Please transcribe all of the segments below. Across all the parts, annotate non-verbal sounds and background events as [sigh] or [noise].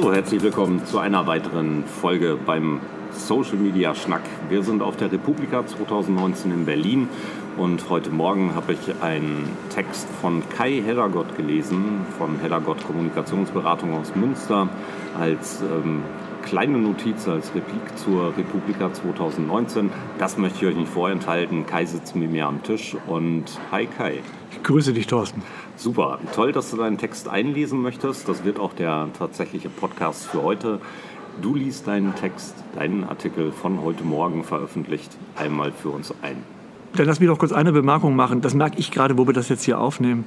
So, herzlich willkommen zu einer weiteren Folge beim Social Media Schnack. Wir sind auf der Republika 2019 in Berlin und heute Morgen habe ich einen Text von Kai Heddergott gelesen, von Heddergott Kommunikationsberatung aus Münster, als ähm, kleine Notiz, als Replik zur Republika 2019. Das möchte ich euch nicht vorenthalten. Kai sitzt mit mir am Tisch und hi Kai. Ich grüße dich, Thorsten. Super, toll, dass du deinen Text einlesen möchtest. Das wird auch der tatsächliche Podcast für heute. Du liest deinen Text, deinen Artikel von heute Morgen veröffentlicht, einmal für uns ein. Dann lass mich doch kurz eine Bemerkung machen. Das merke ich gerade, wo wir das jetzt hier aufnehmen.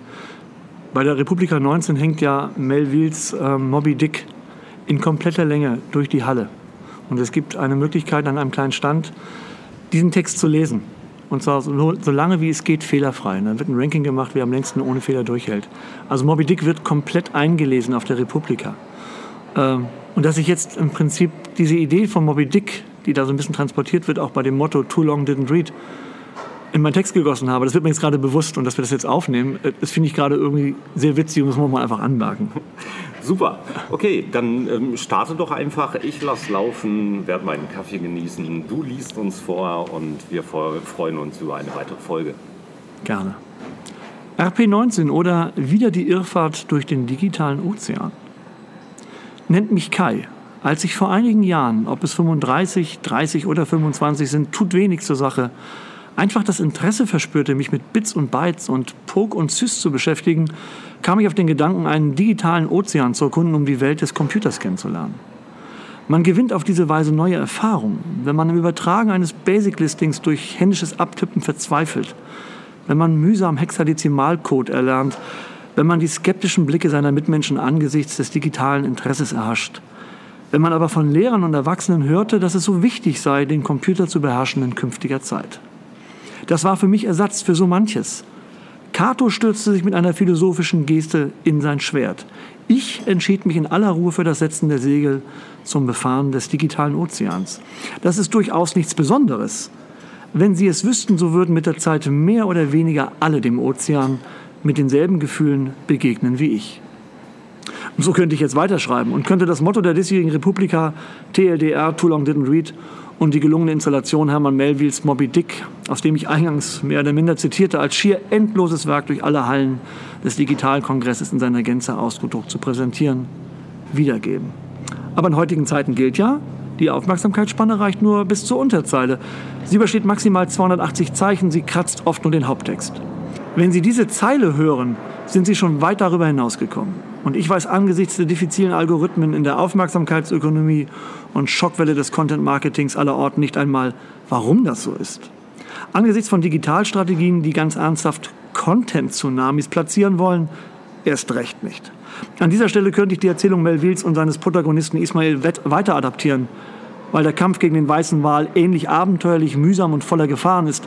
Bei der Republika 19 hängt ja Melvilles äh, Moby Dick in kompletter Länge durch die Halle. Und es gibt eine Möglichkeit an einem kleinen Stand, diesen Text zu lesen. Und zwar so, so lange wie es geht fehlerfrei. Und dann wird ein Ranking gemacht, wer am längsten ohne Fehler durchhält. Also Moby Dick wird komplett eingelesen auf der Republika. Ähm, und dass ich jetzt im Prinzip diese Idee von Moby Dick, die da so ein bisschen transportiert wird, auch bei dem Motto Too Long Didn't Read, in meinen Text gegossen habe, das wird mir jetzt gerade bewusst und dass wir das jetzt aufnehmen, äh, das finde ich gerade irgendwie sehr witzig und das muss man einfach anmerken. [laughs] Super. Okay, dann ähm, starte doch einfach. Ich lasse laufen, werde meinen Kaffee genießen. Du liest uns vor und wir freuen uns über eine weitere Folge. Gerne. RP19 oder wieder die Irrfahrt durch den digitalen Ozean. Nennt mich Kai. Als ich vor einigen Jahren, ob es 35, 30 oder 25 sind, tut wenig zur Sache, einfach das Interesse verspürte, mich mit Bits und Bytes und Poke und Sys zu beschäftigen, kam ich auf den Gedanken, einen digitalen Ozean zu erkunden, um die Welt des Computers kennenzulernen. Man gewinnt auf diese Weise neue Erfahrungen, wenn man im Übertragen eines Basic-Listings durch händisches Abtippen verzweifelt, wenn man mühsam Hexadezimalcode erlernt, wenn man die skeptischen Blicke seiner Mitmenschen angesichts des digitalen Interesses erhascht, wenn man aber von Lehrern und Erwachsenen hörte, dass es so wichtig sei, den Computer zu beherrschen in künftiger Zeit. Das war für mich Ersatz für so manches. Cato stürzte sich mit einer philosophischen Geste in sein Schwert. Ich entschied mich in aller Ruhe für das Setzen der Segel zum Befahren des digitalen Ozeans. Das ist durchaus nichts Besonderes. Wenn Sie es wüssten, so würden mit der Zeit mehr oder weniger alle dem Ozean mit denselben Gefühlen begegnen wie ich. Und so könnte ich jetzt weiterschreiben und könnte das Motto der diesjährigen Republika TLDR, Too Long Didn't Read, und die gelungene Installation Hermann Melvilles Moby Dick, aus dem ich eingangs mehr oder minder zitierte, als schier endloses Werk durch alle Hallen des Digitalkongresses in seiner Gänze ausgedruckt zu präsentieren, wiedergeben. Aber in heutigen Zeiten gilt ja, die Aufmerksamkeitsspanne reicht nur bis zur Unterzeile. Sie übersteht maximal 280 Zeichen, sie kratzt oft nur den Haupttext. Wenn Sie diese Zeile hören, sind Sie schon weit darüber hinausgekommen. Und ich weiß angesichts der diffizilen Algorithmen in der Aufmerksamkeitsökonomie und Schockwelle des Content-Marketings aller Orten nicht einmal, warum das so ist. Angesichts von Digitalstrategien, die ganz ernsthaft Content-Tsunamis platzieren wollen, erst recht nicht. An dieser Stelle könnte ich die Erzählung Melvilles und seines Protagonisten Ismail weiter adaptieren, weil der Kampf gegen den weißen Wal ähnlich abenteuerlich, mühsam und voller Gefahren ist,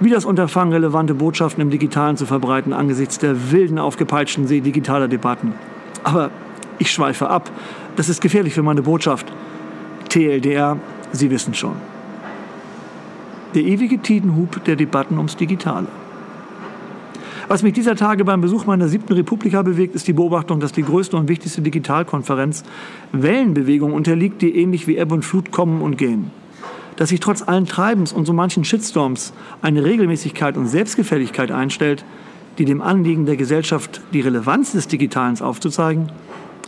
wie das Unterfangen, relevante Botschaften im Digitalen zu verbreiten angesichts der wilden, aufgepeitschten See digitaler Debatten. Aber ich schweife ab. Das ist gefährlich für meine Botschaft. TLDR, Sie wissen schon. Der ewige Tidenhub der Debatten ums Digitale. Was mich dieser Tage beim Besuch meiner siebten Republika bewegt, ist die Beobachtung, dass die größte und wichtigste Digitalkonferenz Wellenbewegung unterliegt, die ähnlich wie Ebb und Flut kommen und gehen. Dass sich trotz allen Treibens und so manchen Shitstorms eine Regelmäßigkeit und Selbstgefälligkeit einstellt, die dem Anliegen der Gesellschaft, die Relevanz des Digitalen aufzuzeigen,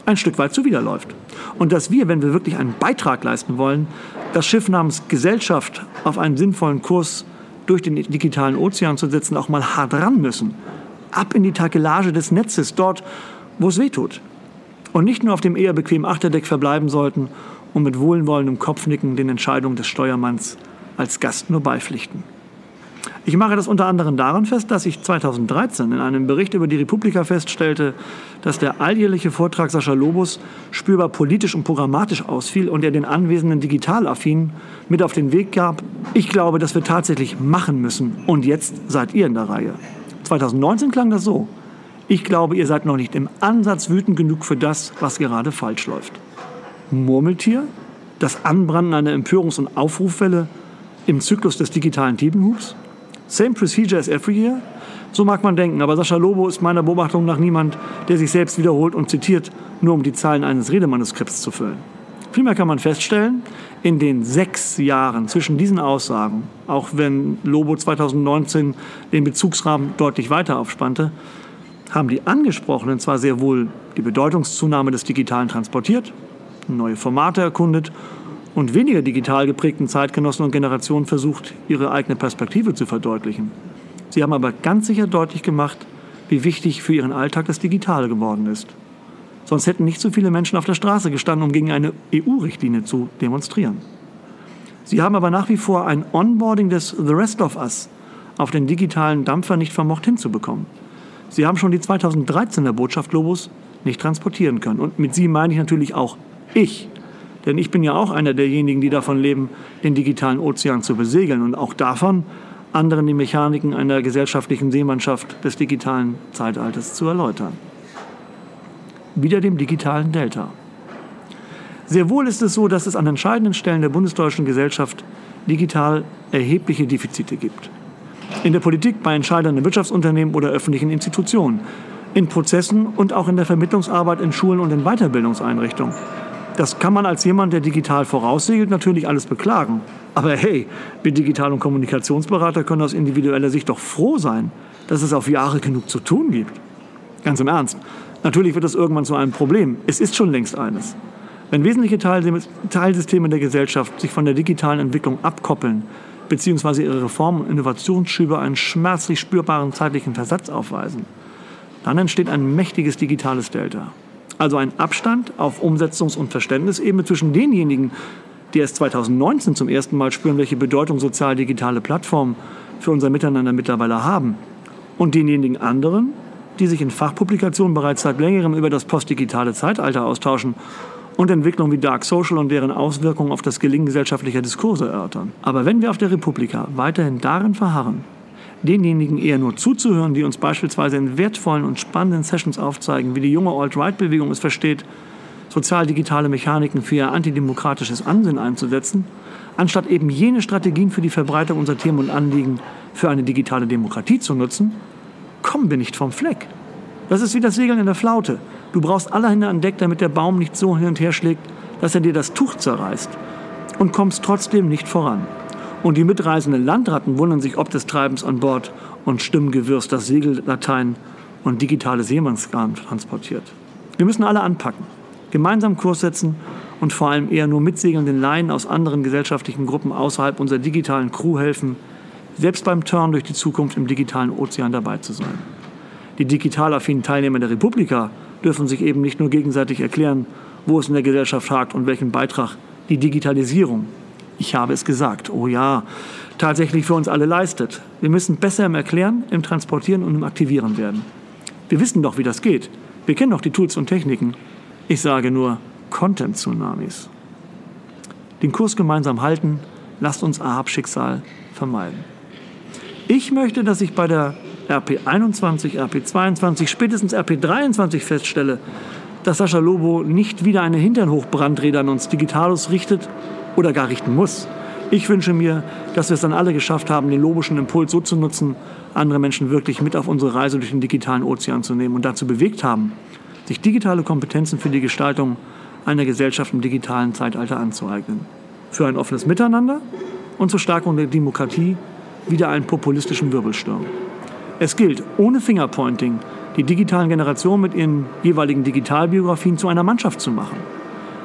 ein Stück weit zuwiderläuft. Und dass wir, wenn wir wirklich einen Beitrag leisten wollen, das Schiff namens Gesellschaft auf einen sinnvollen Kurs durch den digitalen Ozean zu setzen, auch mal hart ran müssen. Ab in die Takelage des Netzes, dort, wo es weh tut. Und nicht nur auf dem eher bequemen Achterdeck verbleiben sollten und mit wohlwollendem Kopfnicken den Entscheidungen des Steuermanns als Gast nur beipflichten. Ich mache das unter anderem daran fest, dass ich 2013 in einem Bericht über die Republika feststellte, dass der alljährliche Vortrag Sascha Lobos spürbar politisch und programmatisch ausfiel und er den anwesenden Digitalaffinen mit auf den Weg gab. Ich glaube, dass wir tatsächlich machen müssen und jetzt seid ihr in der Reihe. 2019 klang das so. Ich glaube, ihr seid noch nicht im Ansatz wütend genug für das, was gerade falsch läuft. Murmeltier? Das Anbranden einer Empörungs- und Aufrufwelle im Zyklus des digitalen Tiefenhubs? Same procedure as every year? So mag man denken, aber Sascha Lobo ist meiner Beobachtung nach niemand, der sich selbst wiederholt und zitiert, nur um die Zeilen eines Redemanuskripts zu füllen. Vielmehr kann man feststellen, in den sechs Jahren zwischen diesen Aussagen, auch wenn Lobo 2019 den Bezugsrahmen deutlich weiter aufspannte, haben die Angesprochenen zwar sehr wohl die Bedeutungszunahme des Digitalen transportiert, neue Formate erkundet und weniger digital geprägten Zeitgenossen und Generationen versucht, ihre eigene Perspektive zu verdeutlichen. Sie haben aber ganz sicher deutlich gemacht, wie wichtig für ihren Alltag das Digitale geworden ist. Sonst hätten nicht so viele Menschen auf der Straße gestanden, um gegen eine EU-Richtlinie zu demonstrieren. Sie haben aber nach wie vor ein Onboarding des The Rest of Us auf den digitalen Dampfer nicht vermocht hinzubekommen. Sie haben schon die 2013er Botschaft Globus nicht transportieren können. Und mit Sie meine ich natürlich auch ich. Denn ich bin ja auch einer derjenigen, die davon leben, den digitalen Ozean zu besegeln und auch davon, anderen die Mechaniken einer gesellschaftlichen Seemannschaft des digitalen Zeitalters zu erläutern. Wieder dem digitalen Delta. Sehr wohl ist es so, dass es an entscheidenden Stellen der bundesdeutschen Gesellschaft digital erhebliche Defizite gibt. In der Politik, bei Entscheidern in Wirtschaftsunternehmen oder öffentlichen Institutionen, in Prozessen und auch in der Vermittlungsarbeit in Schulen und in Weiterbildungseinrichtungen. Das kann man als jemand, der digital voraussegelt, natürlich alles beklagen. Aber hey, wir Digital- und Kommunikationsberater können aus individueller Sicht doch froh sein, dass es auf Jahre genug zu tun gibt. Ganz im Ernst. Natürlich wird das irgendwann zu einem Problem. Es ist schon längst eines. Wenn wesentliche Teilsysteme der Gesellschaft sich von der digitalen Entwicklung abkoppeln, beziehungsweise ihre Reform- und Innovationsschübe einen schmerzlich spürbaren zeitlichen Versatz aufweisen, dann entsteht ein mächtiges digitales Delta. Also ein Abstand auf Umsetzungs- und Verständnisebene zwischen denjenigen, die erst 2019 zum ersten Mal spüren, welche Bedeutung sozial-digitale Plattformen für unser Miteinander mittlerweile haben, und denjenigen anderen, die sich in Fachpublikationen bereits seit längerem über das postdigitale Zeitalter austauschen und Entwicklungen wie Dark Social und deren Auswirkungen auf das Gelingen gesellschaftlicher Diskurse erörtern. Aber wenn wir auf der Republika weiterhin darin verharren, denjenigen eher nur zuzuhören, die uns beispielsweise in wertvollen und spannenden Sessions aufzeigen, wie die junge Alt-Right-Bewegung es versteht, sozial-digitale Mechaniken für ihr antidemokratisches Ansinnen einzusetzen, anstatt eben jene Strategien für die Verbreitung unserer Themen und Anliegen für eine digitale Demokratie zu nutzen, kommen wir nicht vom Fleck. Das ist wie das Segeln in der Flaute. Du brauchst allerhand an Deck, damit der Baum nicht so hin und her schlägt, dass er dir das Tuch zerreißt und kommst trotzdem nicht voran. Und die mitreisenden Landratten wundern sich ob des Treibens an Bord und Stimmengewürz, das Segellatein und digitale Seemannsgarn transportiert. Wir müssen alle anpacken, gemeinsam Kurs setzen und vor allem eher nur mitsegelnden Laien aus anderen gesellschaftlichen Gruppen außerhalb unserer digitalen Crew helfen, selbst beim Turn durch die Zukunft im digitalen Ozean dabei zu sein. Die digital affinen Teilnehmer der Republika dürfen sich eben nicht nur gegenseitig erklären, wo es in der Gesellschaft hakt und welchen Beitrag die Digitalisierung ich habe es gesagt, oh ja, tatsächlich für uns alle leistet. Wir müssen besser im Erklären, im Transportieren und im Aktivieren werden. Wir wissen doch, wie das geht. Wir kennen doch die Tools und Techniken. Ich sage nur Content-Tsunamis. Den Kurs gemeinsam halten, lasst uns Ahab-Schicksal vermeiden. Ich möchte, dass ich bei der RP21, RP22, spätestens RP23 feststelle, dass Sascha Lobo nicht wieder eine Hinternhochbrandrede an uns Digitalos richtet oder gar richten muss. Ich wünsche mir, dass wir es dann alle geschafft haben, den logischen Impuls so zu nutzen, andere Menschen wirklich mit auf unsere Reise durch den digitalen Ozean zu nehmen und dazu bewegt haben, sich digitale Kompetenzen für die Gestaltung einer Gesellschaft im digitalen Zeitalter anzueignen. Für ein offenes Miteinander und zur Stärkung der Demokratie wieder einen populistischen Wirbelsturm. Es gilt, ohne Fingerpointing, die digitalen Generationen mit ihren jeweiligen Digitalbiografien zu einer Mannschaft zu machen.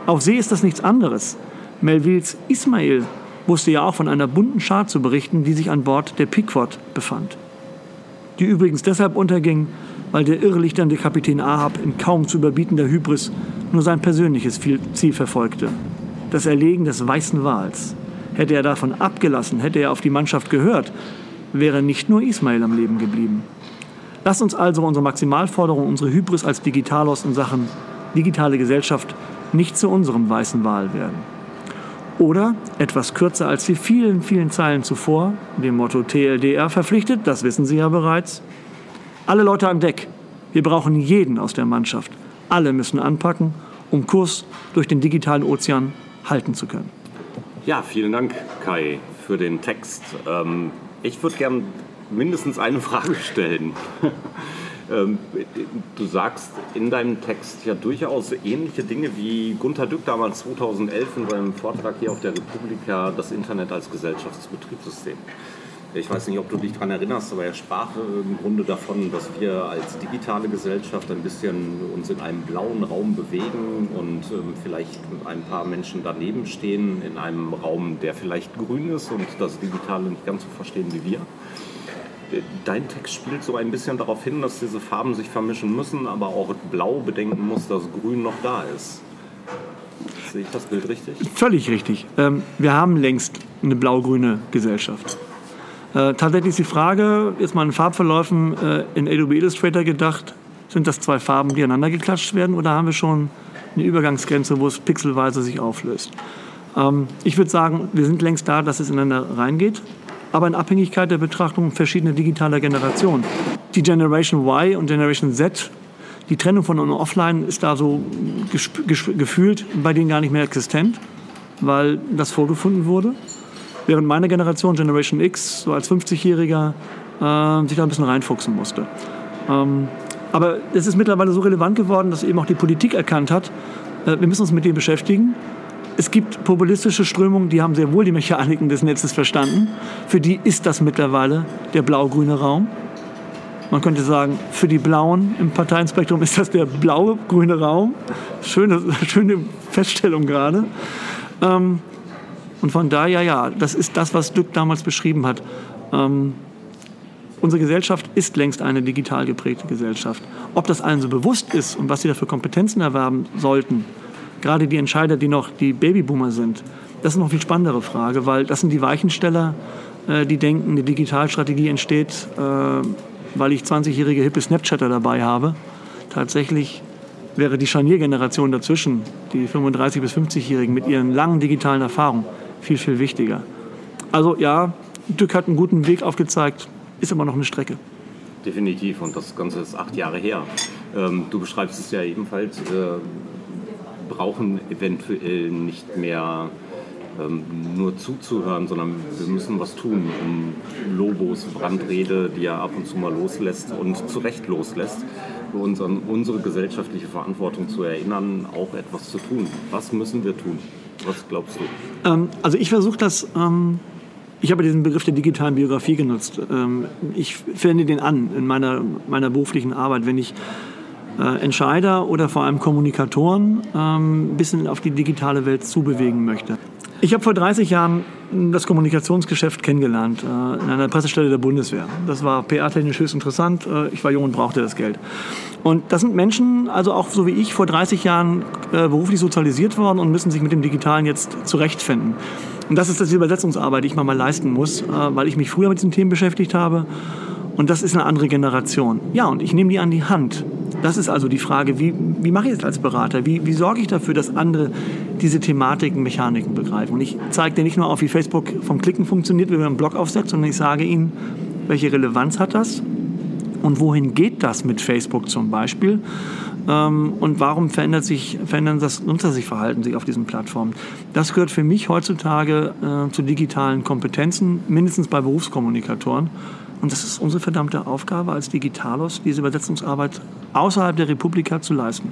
Auf See ist das nichts anderes. Melvilles Ismail wusste ja auch von einer bunten Schar zu berichten, die sich an Bord der Pequod befand. Die übrigens deshalb unterging, weil der irrelichternde Kapitän Ahab in kaum zu überbietender Hybris nur sein persönliches Ziel verfolgte. Das Erlegen des weißen Wals. Hätte er davon abgelassen, hätte er auf die Mannschaft gehört, wäre nicht nur Ismail am Leben geblieben. Lasst uns also unsere Maximalforderung, unsere Hybris als Digitalos in Sachen digitale Gesellschaft nicht zu unserem weißen Wal werden. Oder etwas kürzer als die vielen, vielen Zeilen zuvor, dem Motto TLDR verpflichtet, das wissen Sie ja bereits. Alle Leute an Deck. Wir brauchen jeden aus der Mannschaft. Alle müssen anpacken, um Kurs durch den digitalen Ozean halten zu können. Ja, vielen Dank, Kai, für den Text. Ähm, ich würde gern mindestens eine Frage stellen. [laughs] Ähm, du sagst in deinem Text ja durchaus ähnliche Dinge wie Gunter Dück damals 2011 in seinem Vortrag hier auf der Republika, das Internet als Gesellschaftsbetriebssystem. Ich weiß nicht, ob du dich daran erinnerst, aber er sprach im Grunde davon, dass wir als digitale Gesellschaft ein bisschen uns in einem blauen Raum bewegen und ähm, vielleicht ein paar Menschen daneben stehen in einem Raum, der vielleicht grün ist und das Digitale nicht ganz so verstehen wie wir. Dein Text spielt so ein bisschen darauf hin, dass diese Farben sich vermischen müssen, aber auch Blau bedenken muss, dass Grün noch da ist. Sehe ich das Bild richtig? Völlig richtig. Ähm, wir haben längst eine blau-grüne Gesellschaft. Äh, tatsächlich ist die Frage, jetzt mal in Farbverläufen äh, in Adobe Illustrator gedacht, sind das zwei Farben, die aneinander geklatscht werden oder haben wir schon eine Übergangsgrenze, wo es pixelweise sich auflöst? Ähm, ich würde sagen, wir sind längst da, dass es ineinander reingeht, aber in Abhängigkeit der Betrachtung verschiedener digitaler Generationen. Die Generation Y und Generation Z, die Trennung von On und Offline ist da so gefühlt bei denen gar nicht mehr existent, weil das vorgefunden wurde während meine Generation, Generation X, so als 50-Jähriger, äh, sich da ein bisschen reinfuchsen musste. Ähm, aber es ist mittlerweile so relevant geworden, dass eben auch die Politik erkannt hat, äh, wir müssen uns mit dem beschäftigen. Es gibt populistische Strömungen, die haben sehr wohl die Mechaniken des Netzes verstanden. Für die ist das mittlerweile der blau-grüne Raum. Man könnte sagen, für die Blauen im Parteienspektrum ist das der blaue grüne Raum. Schöne, [laughs] schöne Feststellung gerade. Ähm, und von daher, ja, das ist das, was Dück damals beschrieben hat. Ähm, unsere Gesellschaft ist längst eine digital geprägte Gesellschaft. Ob das allen so bewusst ist und was sie dafür Kompetenzen erwerben sollten, gerade die Entscheider, die noch die Babyboomer sind, das ist noch viel spannendere Frage, weil das sind die Weichensteller, äh, die denken, eine Digitalstrategie entsteht, äh, weil ich 20-jährige hippe Snapchatter dabei habe. Tatsächlich wäre die Scharniergeneration dazwischen, die 35- bis 50-Jährigen mit ihren langen digitalen Erfahrungen, viel, viel wichtiger. Also ja, Dück hat einen guten Weg aufgezeigt, ist aber noch eine Strecke. Definitiv und das Ganze ist acht Jahre her. Ähm, du beschreibst es ja ebenfalls, wir brauchen eventuell nicht mehr ähm, nur zuzuhören, sondern wir müssen was tun, um Lobos Brandrede, die er ab und zu mal loslässt und zu Recht loslässt, uns an unsere gesellschaftliche Verantwortung zu erinnern, auch etwas zu tun. Was müssen wir tun? Was glaubst du? Ähm, also ich versuche das. Ähm, ich habe diesen Begriff der digitalen Biografie genutzt. Ähm, ich wende den an in meiner, meiner beruflichen Arbeit, wenn ich äh, Entscheider oder vor allem Kommunikatoren ein ähm, bisschen auf die digitale Welt zubewegen möchte. Ich habe vor 30 Jahren das Kommunikationsgeschäft kennengelernt äh, in einer Pressestelle der Bundeswehr. Das war PR-technisch höchst interessant. Äh, ich war jung und brauchte das Geld. Und das sind Menschen, also auch so wie ich, vor 30 Jahren äh, beruflich sozialisiert worden und müssen sich mit dem Digitalen jetzt zurechtfinden. Und das ist die Übersetzungsarbeit, die ich mal, leisten muss, äh, weil ich mich früher mit diesen Themen beschäftigt habe. Und das ist eine andere Generation. Ja, und ich nehme die an die Hand. Das ist also die Frage, wie, wie mache ich es als Berater? Wie, wie sorge ich dafür, dass andere diese Thematiken, Mechaniken begreifen? Und ich zeige dir nicht nur auf, wie Facebook vom Klicken funktioniert, wie man einen Blog aufsetzt, sondern ich sage ihnen, welche Relevanz hat das? Und wohin geht das mit Facebook zum Beispiel? Ähm, und warum verändert sich, verändern das Nutzersichverhalten sich auf diesen Plattformen? Das gehört für mich heutzutage äh, zu digitalen Kompetenzen, mindestens bei Berufskommunikatoren. Und das ist unsere verdammte Aufgabe als Digitalos, diese Übersetzungsarbeit außerhalb der Republika zu leisten.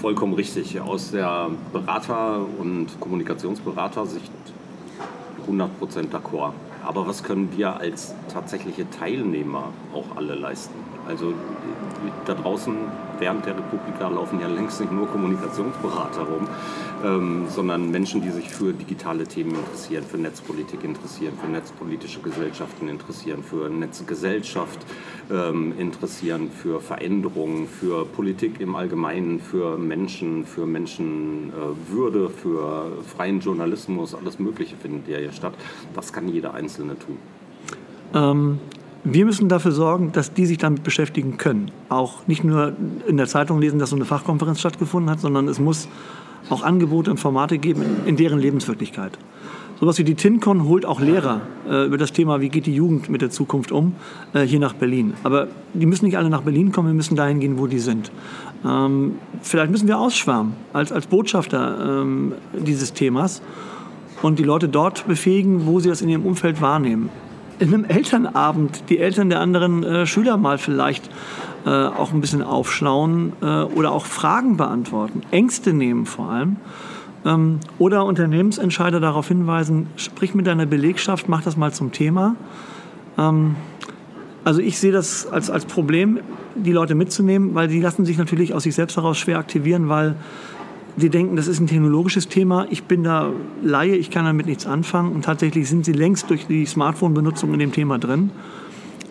Vollkommen richtig. Aus der Berater- und Kommunikationsberatersicht 100% d'accord. Aber was können wir als tatsächliche Teilnehmer auch alle leisten? Also da draußen während der Republika laufen ja längst nicht nur Kommunikationsberater rum, ähm, sondern Menschen, die sich für digitale Themen interessieren, für Netzpolitik interessieren, für netzpolitische Gesellschaften interessieren, für Netzgesellschaft ähm, interessieren, für Veränderungen, für Politik im Allgemeinen, für Menschen, für Menschenwürde, äh, für freien Journalismus, alles Mögliche findet ja hier statt. Das kann jeder Einzelne tun. Ähm, wir müssen dafür sorgen, dass die sich damit beschäftigen können. Auch nicht nur in der Zeitung lesen, dass so eine Fachkonferenz stattgefunden hat, sondern es muss auch Angebote und Formate geben in deren Lebenswirklichkeit. Sowas wie die TINCON holt auch Lehrer äh, über das Thema, wie geht die Jugend mit der Zukunft um, äh, hier nach Berlin. Aber die müssen nicht alle nach Berlin kommen, wir müssen dahin gehen, wo die sind. Ähm, vielleicht müssen wir ausschwärmen als, als Botschafter ähm, dieses Themas und die Leute dort befähigen, wo sie das in ihrem Umfeld wahrnehmen. In einem Elternabend die Eltern der anderen äh, Schüler mal vielleicht äh, auch ein bisschen aufschlauen äh, oder auch Fragen beantworten, Ängste nehmen vor allem. Ähm, oder Unternehmensentscheider darauf hinweisen, sprich mit deiner Belegschaft, mach das mal zum Thema. Ähm, also ich sehe das als, als Problem, die Leute mitzunehmen, weil die lassen sich natürlich aus sich selbst heraus schwer aktivieren, weil sie denken, das ist ein technologisches Thema, ich bin da Laie, ich kann damit nichts anfangen und tatsächlich sind sie längst durch die Smartphone-Benutzung in dem Thema drin.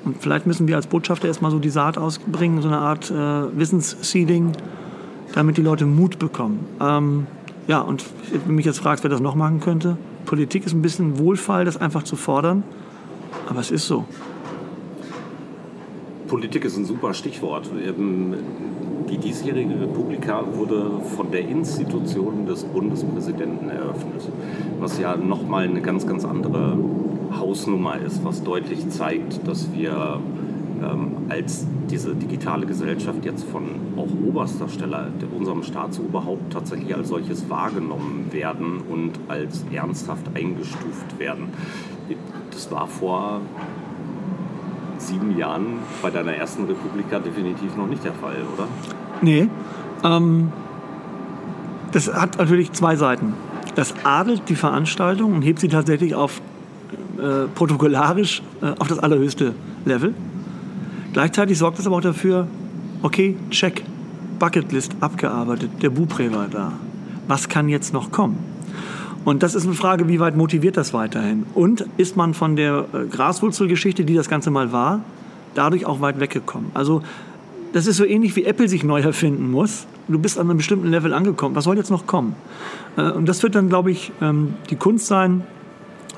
Und vielleicht müssen wir als Botschafter erstmal so die Saat ausbringen, so eine Art äh, Wissensseeding, damit die Leute Mut bekommen. Ähm, ja, und wenn du mich jetzt fragst, wer das noch machen könnte, Politik ist ein bisschen Wohlfall, das einfach zu fordern, aber es ist so. Politik ist ein super Stichwort. Die diesjährige Republika wurde von der Institution des Bundespräsidenten eröffnet, was ja nochmal eine ganz, ganz andere Hausnummer ist, was deutlich zeigt, dass wir ähm, als diese digitale Gesellschaft jetzt von auch oberster Stelle unserem Staatsoberhaupt tatsächlich als solches wahrgenommen werden und als ernsthaft eingestuft werden. Das war vor sieben Jahren bei deiner ersten Republika definitiv noch nicht der Fall, oder? Nee. Ähm, das hat natürlich zwei Seiten. Das adelt die Veranstaltung und hebt sie tatsächlich auf äh, protokollarisch äh, auf das allerhöchste Level. Gleichzeitig sorgt es aber auch dafür, okay, check, Bucketlist abgearbeitet, der Bupré war da. Was kann jetzt noch kommen? Und das ist eine Frage, wie weit motiviert das weiterhin? Und ist man von der äh, Graswurzelgeschichte, die das Ganze mal war, dadurch auch weit weggekommen? Also das ist so ähnlich wie Apple sich neu erfinden muss. Du bist an einem bestimmten Level angekommen. Was soll jetzt noch kommen? Äh, und das wird dann, glaube ich, ähm, die Kunst sein,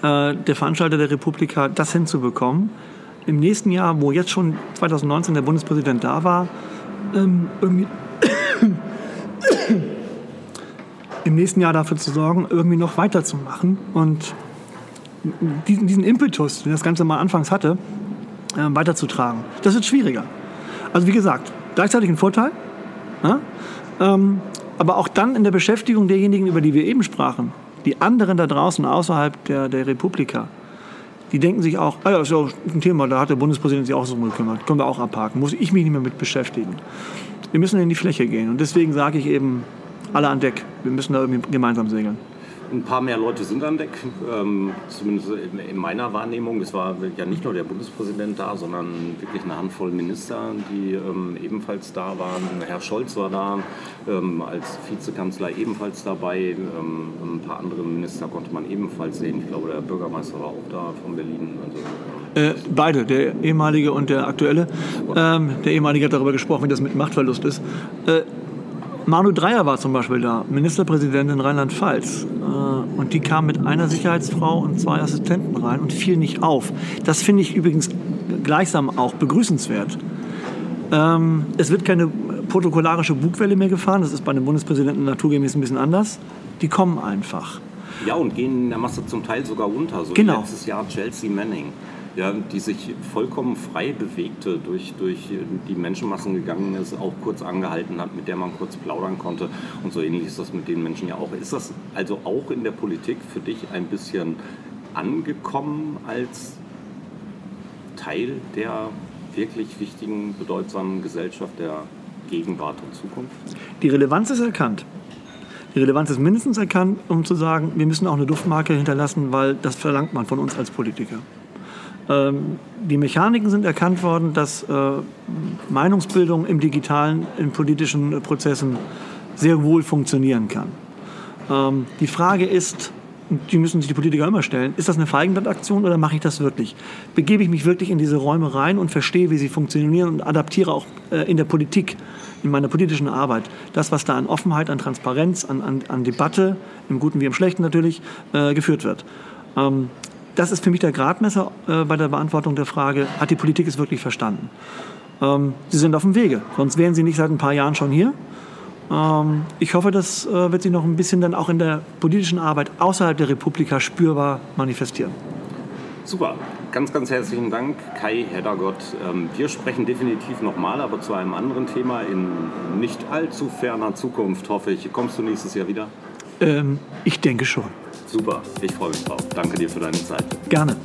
äh, der Veranstalter der Republika, das hinzubekommen. Im nächsten Jahr, wo jetzt schon 2019 der Bundespräsident da war, ähm, irgendwie im nächsten Jahr dafür zu sorgen, irgendwie noch weiterzumachen und diesen, diesen Impetus, den das Ganze mal anfangs hatte, äh, weiterzutragen. Das wird schwieriger. Also wie gesagt, gleichzeitig ein Vorteil, ja? ähm, aber auch dann in der Beschäftigung derjenigen, über die wir eben sprachen, die anderen da draußen außerhalb der, der Republika, die denken sich auch, ah ja, ist ja ein Thema, da hat der Bundespräsident sich auch so gekümmert, können wir auch abhaken, muss ich mich nicht mehr mit beschäftigen. Wir müssen in die Fläche gehen und deswegen sage ich eben, alle an Deck. Wir müssen da irgendwie gemeinsam segeln. Ein paar mehr Leute sind an Deck, ähm, zumindest in, meiner Wahrnehmung. Es war ja nicht nur der Bundespräsident da, sondern wirklich eine Handvoll Minister, die ähm, ebenfalls da waren. Herr Scholz war da, ähm, als Vizekanzler ebenfalls dabei. Ähm, ein paar andere Minister konnte man ebenfalls sehen. Ich glaube, der Bürgermeister war auch da von Berlin. Also, äh, beide, der ehemalige und der aktuelle. Ähm, der ehemalige hat darüber gesprochen, wie das mit Machtverlust ist. Äh, Manu Dreyer war zum Beispiel da, Ministerpräsident in Rheinland-Pfalz. Äh, und die kam mit einer Sicherheitsfrau und zwei Assistenten rein und fiel nicht auf. Das finde ich übrigens gleichsam auch begrüßenswert. Ähm, es wird keine protokollarische Bugwelle mehr gefahren. Das ist bei einem Bundespräsidenten naturgemäß ein bisschen anders. Die kommen einfach. Ja, und gehen in der Masse zum Teil sogar unter. So genau. letztes Jahr Chelsea Manning ja, die sich vollkommen frei bewegte, durch, durch die Menschenmassen gegangen ist, auch kurz angehalten hat, mit der man kurz plaudern konnte. Und so ähnlich ist das mit den Menschen ja auch. Ist das also auch in der Politik für dich ein bisschen angekommen als Teil der wirklich wichtigen, bedeutsamen Gesellschaft der Gegenwart und Zukunft? Die Relevanz ist erkannt. Die Relevanz ist mindestens erkannt, um zu sagen, wir müssen auch eine Duftmarke hinterlassen, weil das verlangt man von uns als Politiker. Ähm, die Mechaniken sind erkannt worden, dass äh, Meinungsbildung im digitalen, in politischen Prozessen sehr wohl funktionieren kann. Ähm, die Frage ist, die müssen sich die Politiker immer stellen, ist das eine Feigenblattaktion oder mache ich das wirklich? Begebe ich mich wirklich in diese Räume rein und verstehe, wie sie funktionieren und adaptiere auch äh, in der Politik, in meiner politischen Arbeit, das, was da an Offenheit, an Transparenz, an, an, an Debatte, im Guten wie im Schlechten natürlich, äh, geführt wird. Ähm, das ist für mich der Gradmesser äh, bei der Beantwortung der Frage, hat die Politik es wirklich verstanden? Ähm, sie sind auf dem Wege, sonst wären sie nicht seit ein paar Jahren schon hier. Ähm, ich hoffe, das äh, wird sich noch ein bisschen dann auch in der politischen Arbeit außerhalb der Republika spürbar manifestieren. Super, ganz, ganz herzlichen Dank, Kai Heddergott. Ähm, wir sprechen definitiv nochmal, aber zu einem anderen Thema in nicht allzu ferner Zukunft, hoffe ich. Kommst du nächstes Jahr wieder? Ähm, ich denke schon. Super, ich freue mich drauf. Danke dir für deine Zeit. Gerne.